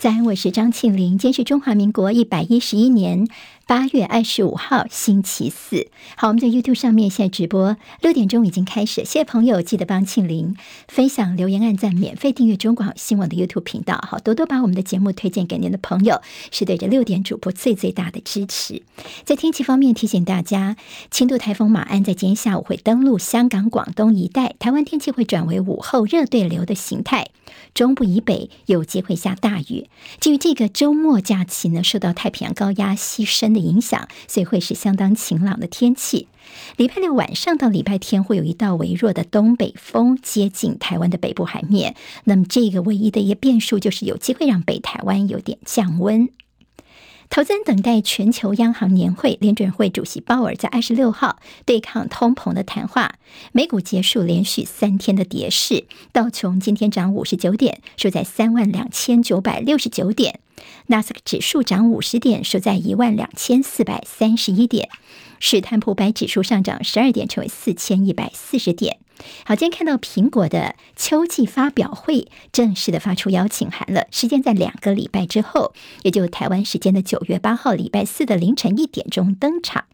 在，我是张庆林，坚持中华民国一百一十一年八月二十五号，星期四。好，我们在 YouTube 上面现在直播，六点钟已经开始。谢谢朋友，记得帮庆玲分享、留言、按赞、免费订阅中广新闻的 YouTube 频道。好，多多把我们的节目推荐给您的朋友，是对这六点主播最最大的支持。在天气方面，提醒大家，轻度台风马鞍在今天下午会登陆香港、广东一带，台湾天气会转为午后热对流的形态，中部以北有机会下大雨。至于这个周末假期呢，受到太平洋高压西伸的影响，所以会是相当晴朗的天气。礼拜六晚上到礼拜天会有一道微弱的东北风接近台湾的北部海面，那么这个唯一的一个变数就是有机会让北台湾有点降温。投资人等待全球央行年会，联准会主席鲍尔在二十六号对抗通膨的谈话。美股结束连续三天的跌势，道琼今天涨五十九点，收在三万两千九百六十九点；纳斯克指数涨五十点，收在一万两千四百三十一点；史坦普百指数上涨十二点，成为四千一百四十点。好，今天看到苹果的秋季发表会正式的发出邀请函了，时间在两个礼拜之后，也就台湾时间的九月八号礼拜四的凌晨一点钟登场。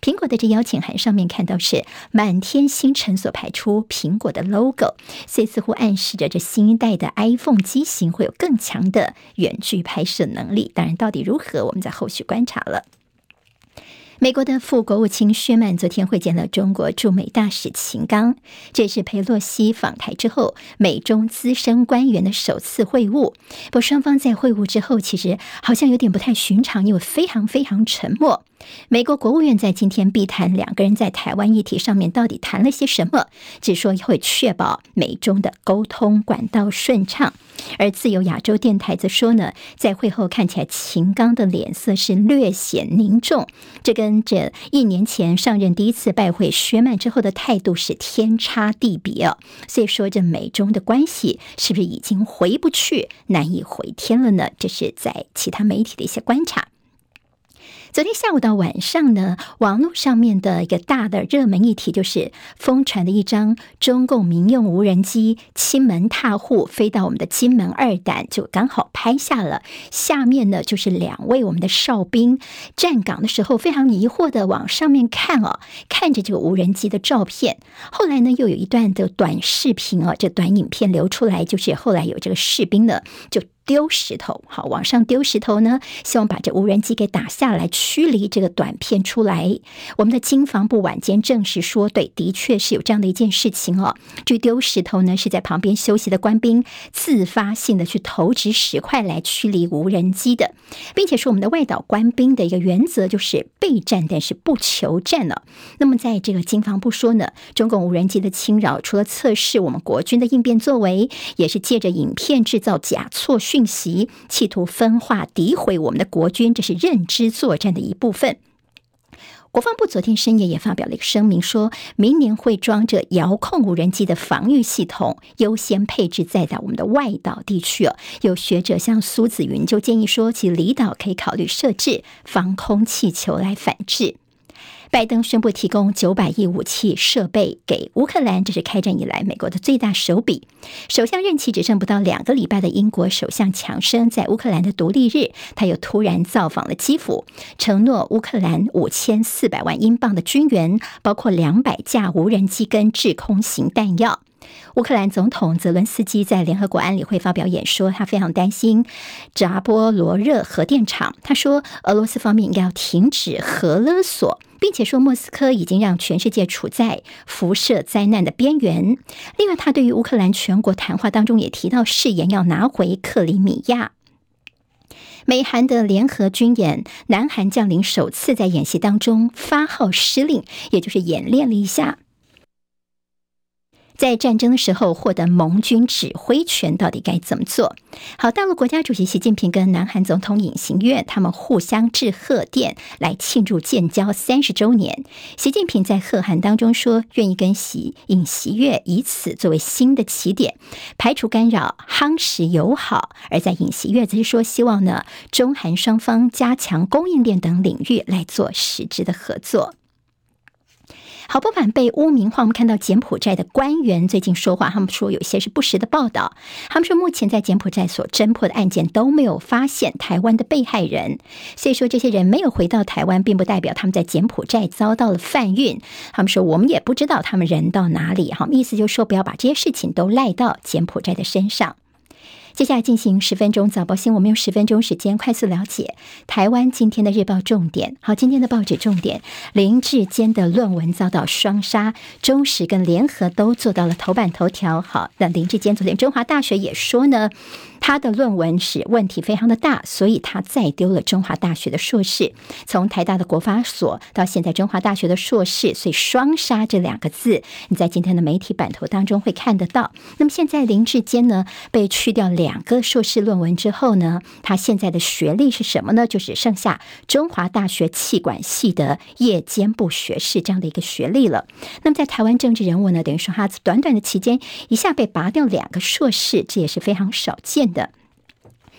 苹果的这邀请函上面看到是满天星辰所排出苹果的 logo，所以似乎暗示着这新一代的 iPhone 机型会有更强的远距拍摄能力。当然，到底如何，我们在后续观察了。美国的副国务卿薛曼昨天会见了中国驻美大使秦刚，这是佩洛西访台之后美中资深官员的首次会晤。不过双方在会晤之后，其实好像有点不太寻常，因为非常非常沉默。美国国务院在今天避谈两个人在台湾议题上面到底谈了些什么，只说会确保美中的沟通管道顺畅。而自由亚洲电台则说呢，在会后看起来秦刚的脸色是略显凝重，这跟这一年前上任第一次拜会薛曼之后的态度是天差地别哦。所以说，这美中的关系是不是已经回不去、难以回天了呢？这是在其他媒体的一些观察。昨天下午到晚上呢，网络上面的一个大的热门议题就是疯传的一张中共民用无人机亲门踏户飞到我们的金门二胆，就刚好拍下了。下面呢就是两位我们的哨兵站岗的时候，非常疑惑的往上面看哦，看着这个无人机的照片。后来呢，又有一段的短视频啊，这短影片流出来，就是后来有这个士兵呢就。丢石头，好，往上丢石头呢，希望把这无人机给打下来，驱离这个短片出来。我们的经防部晚间证实说，对，的确是有这样的一件事情哦。这丢石头呢，是在旁边休息的官兵自发性的去投掷石块来驱离无人机的，并且说我们的外岛官兵的一个原则就是备战，但是不求战了。那么在这个经防部说呢，中共无人机的侵扰，除了测试我们国军的应变作为，也是借着影片制造假错讯。信息企图分化、诋毁我们的国军，这是认知作战的一部分。国防部昨天深夜也发表了一个声明，说明年会装着遥控无人机的防御系统，优先配置在在我们的外岛地区哦。有学者像苏子云就建议说，其离岛可以考虑设置防空气球来反制。拜登宣布提供九百亿武器设备给乌克兰，这是开战以来美国的最大手笔。首相任期只剩不到两个礼拜的英国首相强生，在乌克兰的独立日，他又突然造访了基辅，承诺乌克兰五千四百万英镑的军援，包括两百架无人机跟制空型弹药。乌克兰总统泽伦斯基在联合国安理会发表演说，他非常担心扎波罗热核电厂。他说，俄罗斯方面应该要停止核勒索，并且说莫斯科已经让全世界处在辐射灾难的边缘。另外，他对于乌克兰全国谈话当中也提到，誓言要拿回克里米亚。美韩的联合军演，南韩将领首次在演习当中发号施令，也就是演练了一下。在战争的时候获得盟军指挥权，到底该怎么做？好，大陆国家主席习近平跟南韩总统尹锡悦他们互相致贺电来庆祝建交三十周年。习近平在贺函当中说，愿意跟习尹锡悦以此作为新的起点，排除干扰，夯实友好。而在尹锡悦则是说，希望呢中韩双方加强供应链等领域来做实质的合作。好，不管被污名化，我们看到柬埔寨的官员最近说话，他们说有些是不实的报道。他们说目前在柬埔寨所侦破的案件都没有发现台湾的被害人，所以说这些人没有回到台湾，并不代表他们在柬埔寨遭到了贩运。他们说我们也不知道他们人到哪里，哈，意思就是说不要把这些事情都赖到柬埔寨的身上。接下来进行十分钟早报新闻，我们用十分钟时间快速了解台湾今天的日报重点。好，今天的报纸重点：林志坚的论文遭到双杀，中时跟联合都做到了头版头条。好，那林志坚昨天中华大学也说呢。他的论文是问题非常的大，所以他再丢了中华大学的硕士。从台大的国法所到现在中华大学的硕士，所以“双杀”这两个字，你在今天的媒体版头当中会看得到。那么现在林志坚呢，被去掉两个硕士论文之后呢，他现在的学历是什么呢？就只剩下中华大学企管系的夜间部学士这样的一个学历了。那么在台湾政治人物呢，等于说他短短的期间一下被拔掉两个硕士，这也是非常少见的。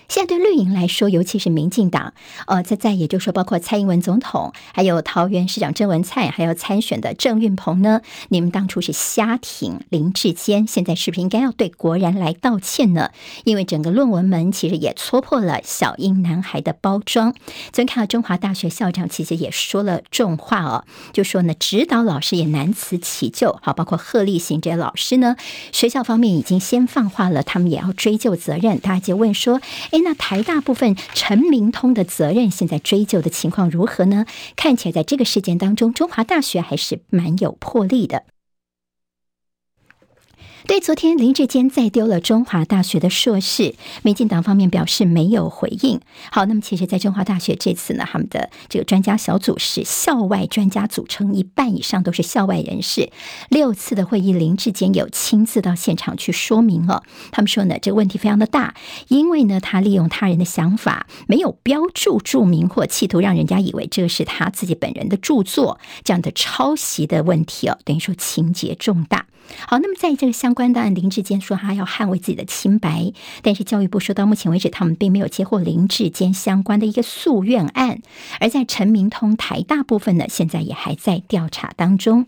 现在对绿营来说，尤其是民进党，呃，在在也就是说，包括蔡英文总统，还有桃园市长郑文灿，还有参选的郑运鹏呢，你们当初是瞎挺林志坚，现在是不是应该要对国人来道歉呢？因为整个论文门其实也戳破了小英男孩的包装。昨天看到中华大学校长其实也说了重话哦，就说呢，指导老师也难辞其咎。好，包括贺立行这些老师呢，学校方面已经先放话了，他们也要追究责任。大家就问说，那台大部分陈明通的责任，现在追究的情况如何呢？看起来在这个事件当中，中华大学还是蛮有魄力的。对，昨天林志坚再丢了中华大学的硕士，民进党方面表示没有回应。好，那么其实，在中华大学这次呢，他们的这个专家小组是校外专家组成，一半以上都是校外人士。六次的会议，林志坚有亲自到现场去说明了。他们说呢，这个问题非常的大，因为呢，他利用他人的想法，没有标注注明或企图让人家以为这是他自己本人的著作，这样的抄袭的问题哦，等于说情节重大。好，那么在这个相关关的案，林志坚说他要捍卫自己的清白，但是教育部说到目前为止，他们并没有接获林志坚相关的一个诉愿案。而在陈明通台大部分呢，现在也还在调查当中。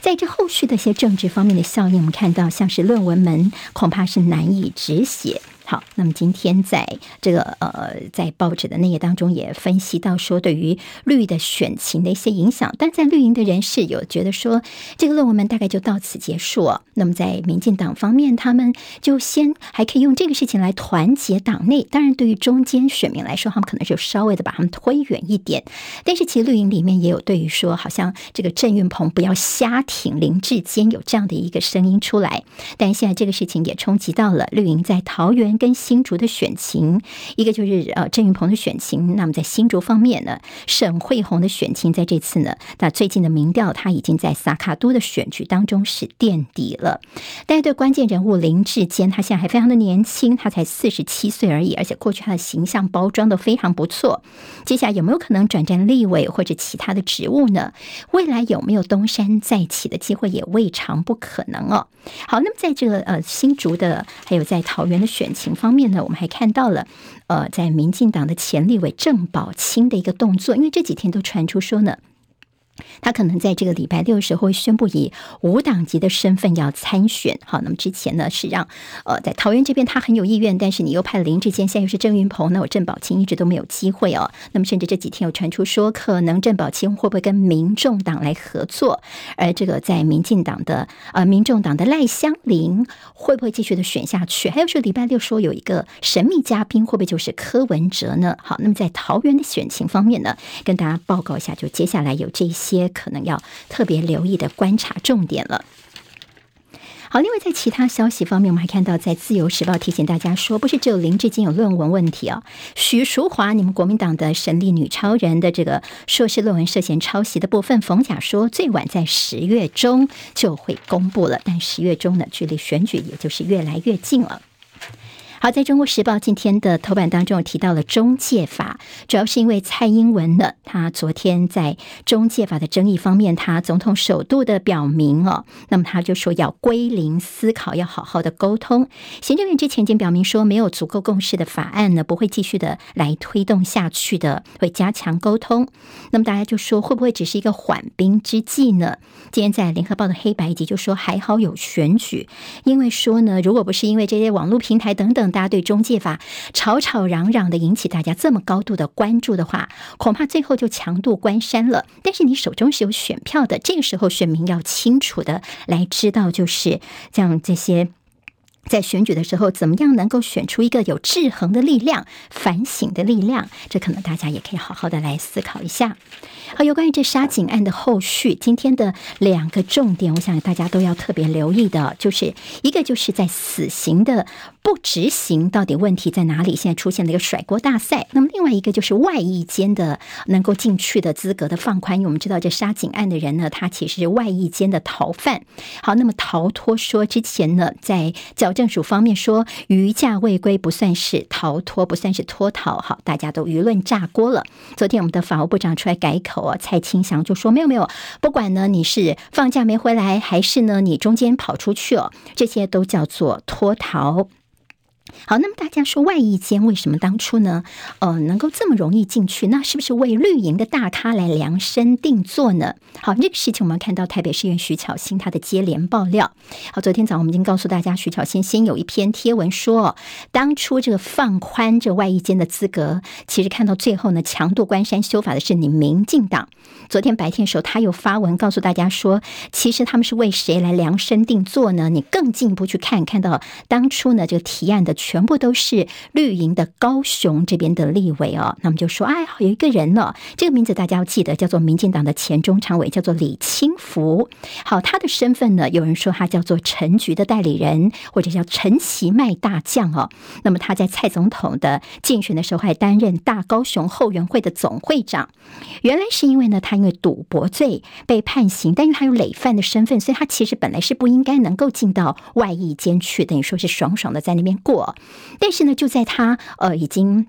在这后续的一些政治方面的效应，我们看到像是论文门恐怕是难以止血。好，那么今天在这个呃，在报纸的那页当中也分析到说，对于绿的选情的一些影响。但在绿营的人士有觉得说，这个论文们大概就到此结束。那么在民进党方面，他们就先还可以用这个事情来团结党内。当然，对于中间选民来说，他们可能就稍微的把他们推远一点。但是其实绿营里面也有对于说，好像这个郑运鹏不要瞎挺林志坚有这样的一个声音出来。但现在这个事情也冲击到了绿营在桃园。跟新竹的选情，一个就是呃郑运鹏的选情。那么在新竹方面呢，沈慧红的选情在这次呢，那最近的民调，他已经在萨卡都的选举当中是垫底了。但是对关键人物林志坚，他现在还非常的年轻，他才四十七岁而已，而且过去他的形象包装都非常不错。接下来有没有可能转战立委或者其他的职务呢？未来有没有东山再起的机会，也未尝不可能哦。好，那么在这个呃新竹的，还有在桃园的选情方面呢，我们还看到了，呃，在民进党的前立委郑宝清的一个动作，因为这几天都传出说呢。他可能在这个礼拜六的时候会宣布以无党籍的身份要参选。好，那么之前呢是让呃在桃园这边他很有意愿，但是你又派了林志坚，现在又是郑云鹏，那我郑宝清一直都没有机会哦。那么甚至这几天有传出说，可能郑宝清会不会跟民众党来合作？而这个在民进党的呃民众党的赖香林会不会继续的选下去？还有说礼拜六说有一个神秘嘉宾，会不会就是柯文哲呢？好，那么在桃园的选情方面呢，跟大家报告一下，就接下来有这些。些可能要特别留意的观察重点了。好，另外在其他消息方面，我们还看到在《自由时报》提醒大家说，不是只有林志坚有论文问题哦。许淑华，你们国民党的神力女超人的这个硕士论文涉嫌抄袭的部分，冯甲说最晚在十月中就会公布了，但十月中呢，距离选举也就是越来越近了。好，在中国时报今天的头版当中提到了中介法，主要是因为蔡英文呢，他昨天在中介法的争议方面，他总统首度的表明哦，那么他就说要归零思考，要好好的沟通。行政院之前已经表明说，没有足够共识的法案呢，不会继续的来推动下去的，会加强沟通。那么大家就说，会不会只是一个缓兵之计呢？今天在联合报的黑白集就说，还好有选举，因为说呢，如果不是因为这些网络平台等等。大家对中介法吵吵嚷嚷的，引起大家这么高度的关注的话，恐怕最后就强度关山了。但是你手中是有选票的，这个时候选民要清楚的来知道，就是像这些。在选举的时候，怎么样能够选出一个有制衡的力量、反省的力量？这可能大家也可以好好的来思考一下。好，有关于这杀警案的后续，今天的两个重点，我想大家都要特别留意的，就是一个就是在死刑的不执行，到底问题在哪里？现在出现了一个甩锅大赛。那么另外一个就是外役间的能够进去的资格的放宽，因为我们知道这杀警案的人呢，他其实是外役间的逃犯。好，那么逃脱说之前呢，在较政府方面说，余假未归不算是逃脱，不算是脱逃，好，大家都舆论炸锅了。昨天我们的法务部长出来改口啊，蔡清祥就说没有没有，不管呢你是放假没回来，还是呢你中间跑出去哦，这些都叫做脱逃。好，那么大家说外役监为什么当初呢？呃，能够这么容易进去？那是不是为绿营的大咖来量身定做呢？好，这个事情我们看到台北市议员徐巧芯他的接连爆料。好，昨天早上我们已经告诉大家，徐巧芯先有一篇贴文说，当初这个放宽这外役监的资格，其实看到最后呢，强渡关山修法的是你民进党。昨天白天的时候，他又发文告诉大家说，其实他们是为谁来量身定做呢？你更进一步去看，看到当初呢这个提案的。全部都是绿营的高雄这边的立委哦，那么就说，哎，有一个人呢，这个名字大家要记得，叫做民进党的前中常委，叫做李清福。好，他的身份呢，有人说他叫做陈菊的代理人，或者叫陈其迈大将哦。那么他在蔡总统的竞选的时候，还担任大高雄后援会的总会长。原来是因为呢，他因为赌博罪被判刑，但因为他有累犯的身份，所以他其实本来是不应该能够进到外役监去，等于说是爽爽的在那边过。但是呢，就在他呃已经。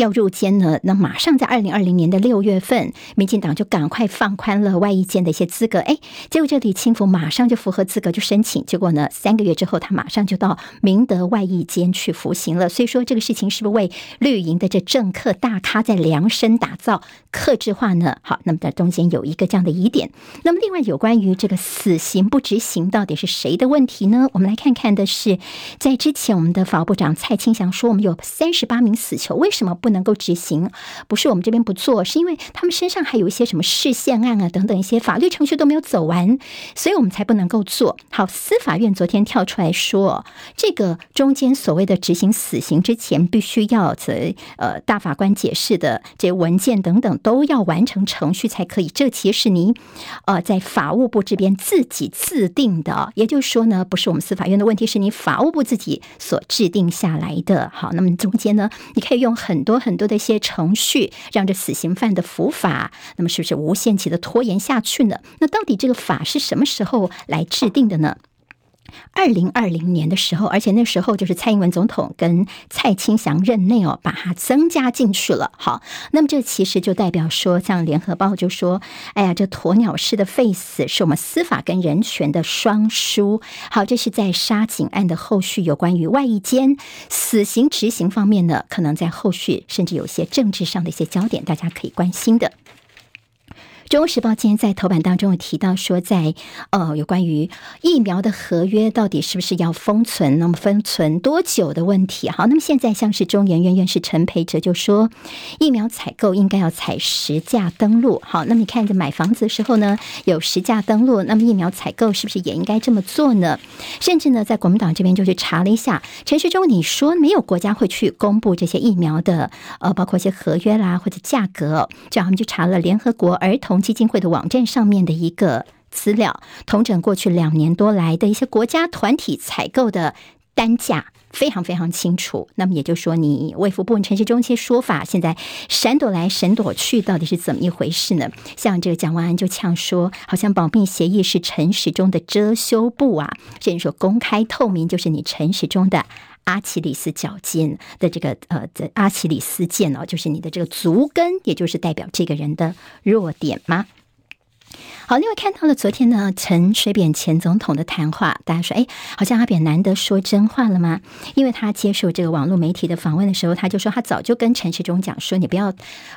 要入监呢，那马上在二零二零年的六月份，民进党就赶快放宽了外役监的一些资格。哎，结果这李清福马上就符合资格就申请，结果呢，三个月之后他马上就到明德外役监去服刑了。所以说这个事情是不是为绿营的这政客大咖在量身打造、克制化呢？好，那么在中间有一个这样的疑点。那么另外有关于这个死刑不执行到底是谁的问题呢？我们来看看的是，在之前我们的法务部长蔡清祥说，我们有三十八名死囚，为什么不能够执行，不是我们这边不做，是因为他们身上还有一些什么释宪案啊等等一些法律程序都没有走完，所以我们才不能够做。好，司法院昨天跳出来说，这个中间所谓的执行死刑之前，必须要在呃大法官解释的这文件等等都要完成程序才可以。这其实是你呃在法务部这边自己制定的，也就是说呢，不是我们司法院的问题，是你法务部自己所制定下来的。好，那么中间呢，你可以用很多。有很多的一些程序，让这死刑犯的伏法，那么是不是无限期的拖延下去呢？那到底这个法是什么时候来制定的呢？二零二零年的时候，而且那时候就是蔡英文总统跟蔡清祥任内哦，把它增加进去了。好，那么这其实就代表说，像联合报就说：“哎呀，这鸵鸟式的废死是我们司法跟人权的双输。”好，这是在杀警案的后续，有关于外役监死刑执行方面呢，可能在后续甚至有些政治上的一些焦点，大家可以关心的。《中国时报》今天在头版当中有提到说在，呃有关于疫苗的合约到底是不是要封存，那么封存多久的问题。好，那么现在像是中研院院士陈培哲就说，疫苗采购应该要采实价登录。好，那么你看在买房子的时候呢，有实价登录，那么疫苗采购是不是也应该这么做呢？甚至呢，在国民党这边就去查了一下，陈时中你说没有国家会去公布这些疫苗的呃，包括一些合约啦或者价格，这样他们就查了联合国儿童基金会的网站上面的一个资料，统整过去两年多来的一些国家团体采购的单价，非常非常清楚。那么也就是说，你卫福部陈时中一些说法，现在闪躲来闪躲去，到底是怎么一回事呢？像这个蒋万安就呛说，好像保密协议是陈时中的遮羞布啊，甚至说公开透明就是你陈时中的阿奇里斯脚尖的这个呃的阿奇里斯腱哦，就是你的这个足跟，也就是代表这个人的弱点吗？好，另外看到了昨天呢，陈水扁前总统的谈话，大家说，哎，好像阿扁难得说真话了吗？因为他接受这个网络媒体的访问的时候，他就说他早就跟陈时中讲说，你不要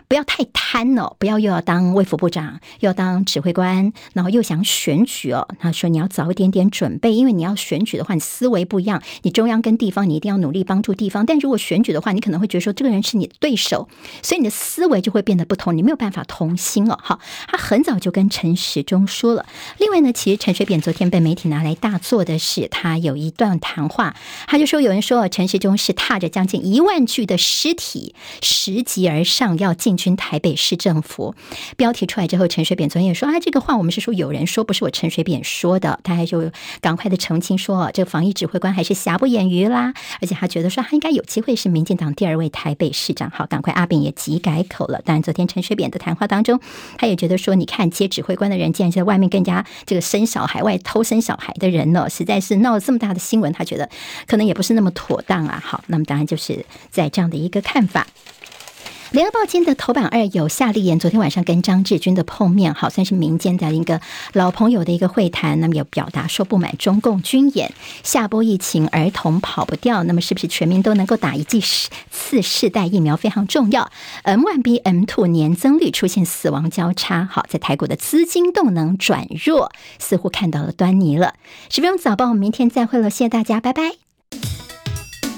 不要太贪哦，不要又要当卫福部长，又要当指挥官，然后又想选举哦。他说你要早一点点准备，因为你要选举的话，你思维不一样，你中央跟地方，你一定要努力帮助地方。但如果选举的话，你可能会觉得说这个人是你的对手，所以你的思维就会变得不同，你没有办法同心哦。好，他很早就跟陈陈时中说了，另外呢，其实陈水扁昨天被媒体拿来大做的是，他有一段谈话，他就说有人说陈时中是踏着将近一万具的尸体拾级而上，要进军台北市政府。标题出来之后，陈水扁昨天也说啊，这个话我们是说有人说，不是我陈水扁说的。他还就赶快的澄清说，这个防疫指挥官还是瑕不掩瑜啦，而且他觉得说他应该有机会是民进党第二位台北市长。好，赶快阿扁也急改口了。当然，昨天陈水扁的谈话当中，他也觉得说，你看接指挥围观的人竟然在外。外面更加这个生小孩、外偷生小孩的人呢，实在是闹了这么大的新闻，他觉得可能也不是那么妥当啊。好，那么当然就是在这样的一个看法。联合报今天的头版二有夏立言昨天晚上跟张志军的碰面，好算是民间的一个老朋友的一个会谈。那么有表达说不满中共军演，下波疫情儿童跑不掉，那么是不是全民都能够打一剂次世代疫苗非常重要？M1B M2 年增率出现死亡交叉，好在台股的资金动能转弱，似乎看到了端倪了。十分钟早报，我们明天再会了，谢谢大家，拜拜。